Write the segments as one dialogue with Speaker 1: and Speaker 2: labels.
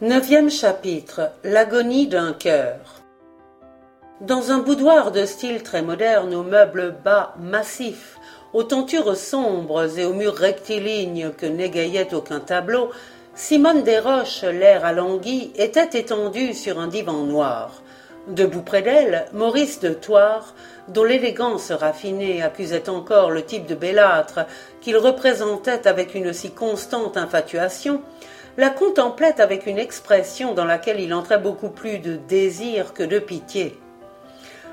Speaker 1: Neuvième chapitre L'agonie d'un cœur. Dans un boudoir de style très moderne, aux meubles bas massifs, aux tentures sombres et aux murs rectilignes que n'égayait aucun tableau, Simone Desroches, l'air alangui, était étendue sur un divan noir. Debout près d'elle, Maurice de Thouars, dont l'élégance raffinée accusait encore le type de bellâtre qu'il représentait avec une si constante infatuation, la contemplait avec une expression dans laquelle il entrait beaucoup plus de désir que de pitié.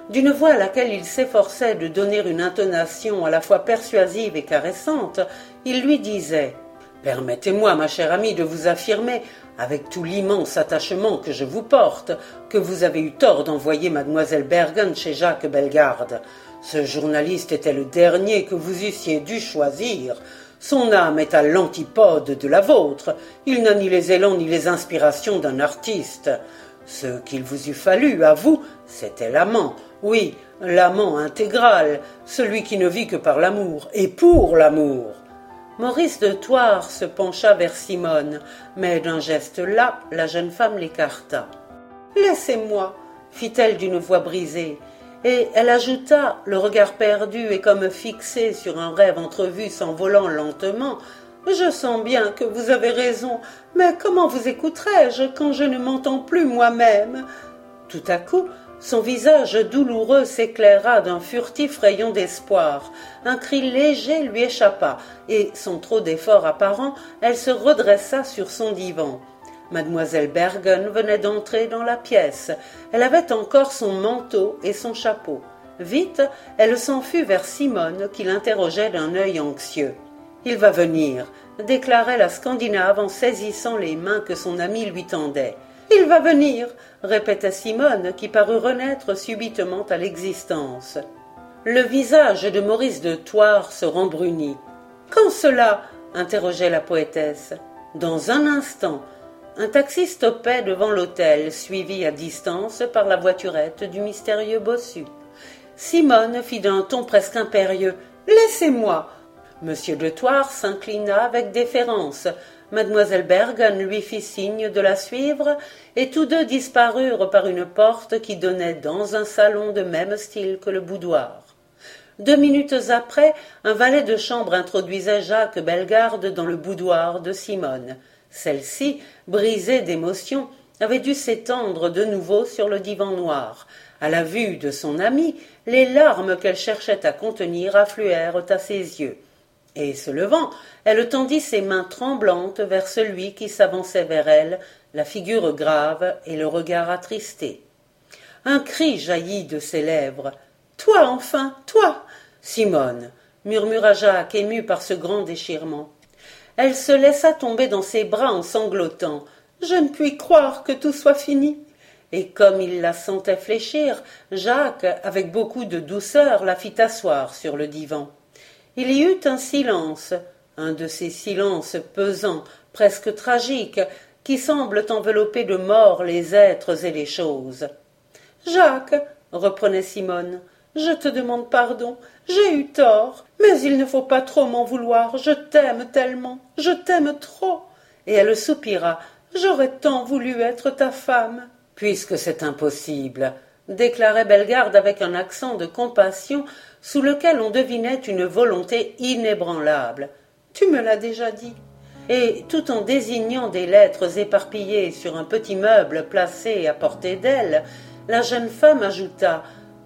Speaker 1: D'une voix à laquelle il s'efforçait de donner une intonation à la fois persuasive et caressante, il lui disait Permettez-moi, ma chère amie, de vous affirmer, avec tout l'immense attachement que je vous porte, que vous avez eu tort d'envoyer mademoiselle Bergen chez Jacques Bellegarde. Ce journaliste était le dernier que vous eussiez dû choisir. Son âme est à l'antipode de la vôtre. Il n'a ni les élans ni les inspirations d'un artiste. Ce qu'il vous eût fallu, à vous, c'était l'amant. Oui, l'amant intégral, celui qui ne vit que par l'amour et pour l'amour. Maurice de Thouars se pencha vers Simone, mais d'un geste là, la jeune femme l'écarta. Laissez-moi, fit-elle d'une voix brisée et elle ajouta, le regard perdu et comme fixé sur un rêve entrevu s'envolant lentement. Je sens bien que vous avez raison, mais comment vous écouterai-je quand je ne m'entends plus moi-même? Tout à coup, son visage douloureux s'éclaira d'un furtif rayon d'espoir. Un cri léger lui échappa, et, sans trop d'effort apparent, elle se redressa sur son divan. Mademoiselle Bergen venait d'entrer dans la pièce. Elle avait encore son manteau et son chapeau. Vite, elle s'enfuit vers Simone qui l'interrogeait d'un œil anxieux. Il va venir, déclarait la Scandinave en saisissant les mains que son ami lui tendait. Il va venir, répétait Simone qui parut renaître subitement à l'existence. Le visage de Maurice de Thouars se rembrunit. Quand cela? interrogeait la poétesse. Dans un instant, un taxi stoppait devant l'hôtel, suivi à distance par la voiturette du mystérieux bossu. Simone fit d'un ton presque impérieux. Laissez-moi. Monsieur de Thouars s'inclina avec déférence. Mademoiselle Bergen lui fit signe de la suivre, et tous deux disparurent par une porte qui donnait dans un salon de même style que le boudoir. Deux minutes après, un valet de chambre introduisait Jacques Bellegarde dans le boudoir de Simone. Celle-ci, brisée d'émotion, avait dû s'étendre de nouveau sur le divan noir. À la vue de son amie, les larmes qu'elle cherchait à contenir affluèrent à ses yeux. Et se levant, elle tendit ses mains tremblantes vers celui qui s'avançait vers elle, la figure grave et le regard attristé. Un cri jaillit de ses lèvres. Toi, enfin, toi. Simone, murmura Jacques, ému par ce grand déchirement. Elle se laissa tomber dans ses bras en sanglotant. Je ne puis croire que tout soit fini. Et comme il la sentait fléchir, Jacques, avec beaucoup de douceur, la fit asseoir sur le divan. Il y eut un silence, un de ces silences pesants, presque tragiques, qui semblent envelopper de mort les êtres et les choses. Jacques, reprenait Simone, je te demande pardon, j'ai eu tort, mais il ne faut pas trop m'en vouloir, je t'aime tellement, je t'aime trop. Et elle soupira. J'aurais tant voulu être ta femme. Puisque c'est impossible, déclarait Bellegarde avec un accent de compassion sous lequel on devinait une volonté inébranlable. Tu me l'as déjà dit. Et tout en désignant des lettres éparpillées sur un petit meuble placé à portée d'elle, la jeune femme ajouta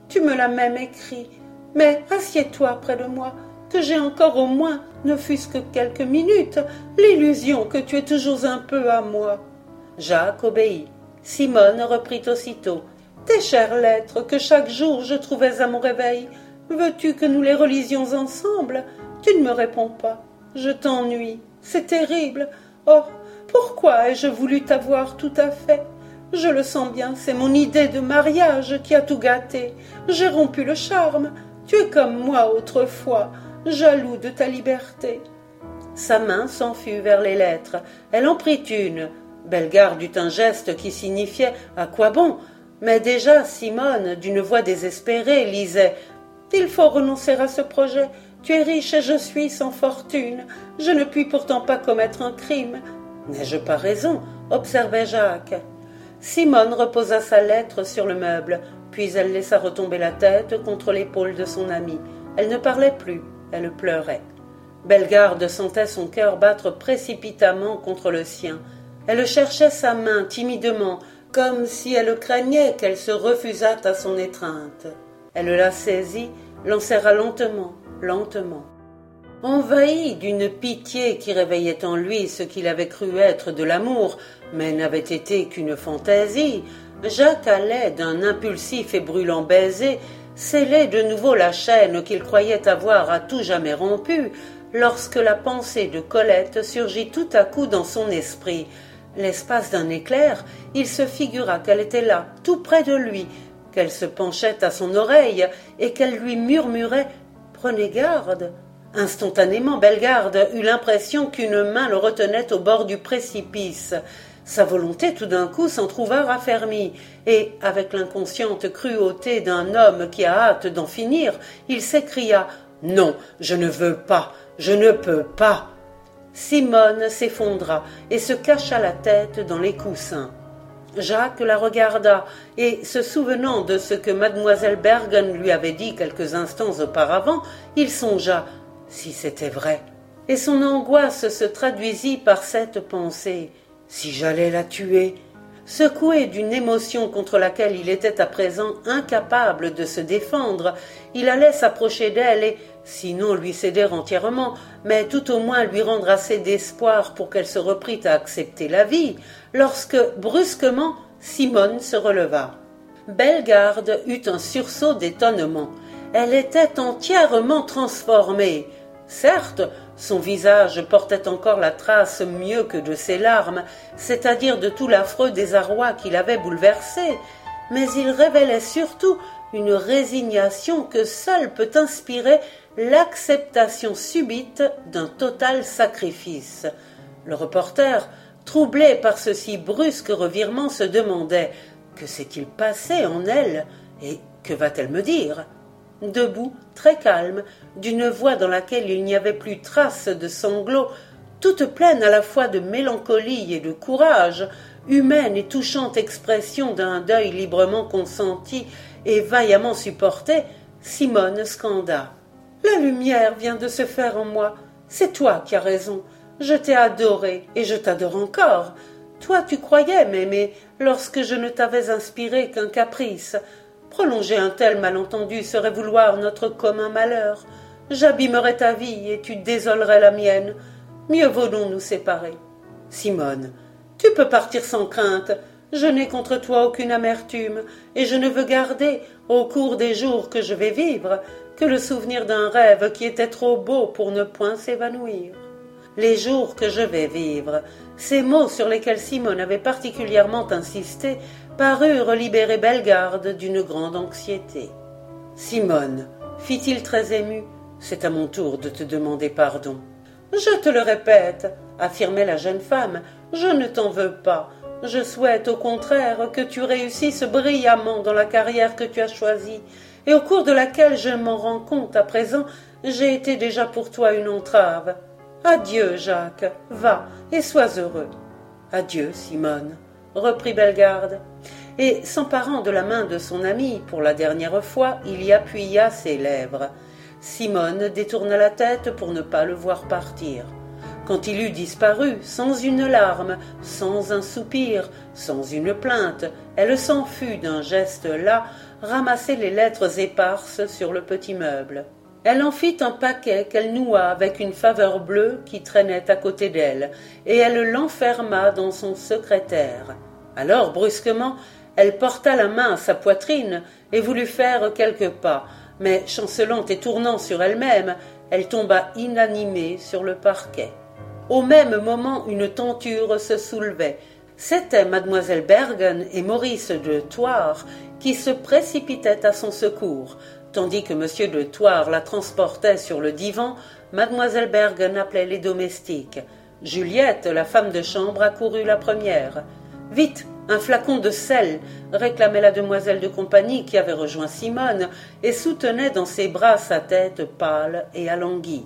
Speaker 1: tu me l'as même écrit. Mais assieds-toi près de moi, que j'ai encore au moins, ne fût-ce que quelques minutes, l'illusion que tu es toujours un peu à moi. Jacques obéit. Simone reprit aussitôt. Tes chères lettres que chaque jour je trouvais à mon réveil, veux-tu que nous les relisions ensemble? Tu ne me réponds pas. Je t'ennuie. C'est terrible. Oh, pourquoi ai-je voulu t'avoir tout à fait? Je le sens bien, c'est mon idée de mariage qui a tout gâté. J'ai rompu le charme. Tu es comme moi autrefois, jaloux de ta liberté. Sa main s'enfut vers les lettres. Elle en prit une. Bellegarde eut un geste qui signifiait À quoi bon? Mais déjà Simone, d'une voix désespérée, lisait Il faut renoncer à ce projet. Tu es riche et je suis sans fortune. Je ne puis pourtant pas commettre un crime. N'ai-je pas raison observait Jacques. Simone reposa sa lettre sur le meuble, puis elle laissa retomber la tête contre l'épaule de son ami. Elle ne parlait plus, elle pleurait. Bellegarde sentait son cœur battre précipitamment contre le sien. Elle cherchait sa main timidement, comme si elle craignait qu'elle se refusât à son étreinte. Elle la saisit, l'enserra lentement, lentement. Envahi d'une pitié qui réveillait en lui ce qu'il avait cru être de l'amour, mais n'avait été qu'une fantaisie, Jacques allait d'un impulsif et brûlant baiser sceller de nouveau la chaîne qu'il croyait avoir à tout jamais rompue, lorsque la pensée de Colette surgit tout à coup dans son esprit. L'espace d'un éclair, il se figura qu'elle était là, tout près de lui, qu'elle se penchait à son oreille et qu'elle lui murmurait Prenez garde. Instantanément, Bellegarde eut l'impression qu'une main le retenait au bord du précipice. Sa volonté tout d'un coup s'en trouva raffermie, et, avec l'inconsciente cruauté d'un homme qui a hâte d'en finir, il s'écria Non, je ne veux pas, je ne peux pas. Simone s'effondra et se cacha la tête dans les coussins. Jacques la regarda, et se souvenant de ce que mademoiselle Bergen lui avait dit quelques instants auparavant, il songea si c'était vrai. Et son angoisse se traduisit par cette pensée si j'allais la tuer. Secoué d'une émotion contre laquelle il était à présent incapable de se défendre, il allait s'approcher d'elle et, sinon lui céder entièrement, mais tout au moins lui rendre assez d'espoir pour qu'elle se reprît à accepter la vie, lorsque, brusquement, Simone se releva. Bellegarde eut un sursaut d'étonnement. Elle était entièrement transformée. Certes, son visage portait encore la trace mieux que de ses larmes, c'est-à-dire de tout l'affreux désarroi qui l'avait bouleversé, mais il révélait surtout une résignation que seule peut inspirer l'acceptation subite d'un total sacrifice. Le reporter, troublé par ce si brusque revirement, se demandait que s'est-il passé en elle et que va-t-elle me dire? Debout, très calme, d'une voix dans laquelle il n'y avait plus trace de sanglots, toute pleine à la fois de mélancolie et de courage, humaine et touchante expression d'un deuil librement consenti et vaillamment supporté, Simone scanda. La lumière vient de se faire en moi. C'est toi qui as raison. Je t'ai adoré et je t'adore encore. Toi tu croyais m'aimer lorsque je ne t'avais inspiré qu'un caprice. Prolonger un tel malentendu serait vouloir notre commun malheur. J'abîmerais ta vie et tu désolerais la mienne. Mieux vaut donc nous séparer. Simone, tu peux partir sans crainte. Je n'ai contre toi aucune amertume, et je ne veux garder, au cours des jours que je vais vivre, que le souvenir d'un rêve qui était trop beau pour ne point s'évanouir. Les jours que je vais vivre, ces mots sur lesquels Simone avait particulièrement insisté parurent libérer Bellegarde d'une grande anxiété. Simone, fit-il très ému, c'est à mon tour de te demander pardon. Je te le répète, affirmait la jeune femme, je ne t'en veux pas. Je souhaite au contraire que tu réussisses brillamment dans la carrière que tu as choisie, et au cours de laquelle je m'en rends compte à présent, j'ai été déjà pour toi une entrave. Adieu, Jacques, va et sois heureux. Adieu, Simone reprit Bellegarde, et s'emparant de la main de son ami pour la dernière fois, il y appuya ses lèvres. Simone détourna la tête pour ne pas le voir partir. Quand il eut disparu, sans une larme, sans un soupir, sans une plainte, elle s'en fut d'un geste là, ramasser les lettres éparses sur le petit meuble. Elle en fit un paquet qu'elle noua avec une faveur bleue qui traînait à côté d'elle, et elle l'enferma dans son secrétaire. Alors, brusquement, elle porta la main à sa poitrine et voulut faire quelques pas, mais chancelant et tournant sur elle-même, elle tomba inanimée sur le parquet. Au même moment, une tenture se soulevait. C'était mademoiselle Bergen et Maurice de Thouars qui se précipitaient à son secours. Tandis que M. de Thouars la transportait sur le divan, mademoiselle Bergen appelait les domestiques. Juliette, la femme de chambre, accourut la première. Vite, un flacon de sel, réclamait la demoiselle de compagnie qui avait rejoint Simone et soutenait dans ses bras sa tête pâle et alanguie.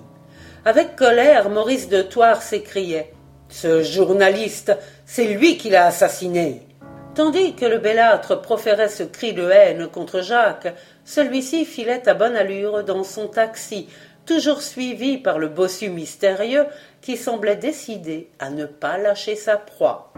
Speaker 1: Avec colère, Maurice de Thouars s'écriait Ce journaliste, c'est lui qui l'a assassiné. Tandis que le bellâtre proférait ce cri de haine contre Jacques, celui-ci filait à bonne allure dans son taxi, toujours suivi par le bossu mystérieux qui semblait décidé à ne pas lâcher sa proie.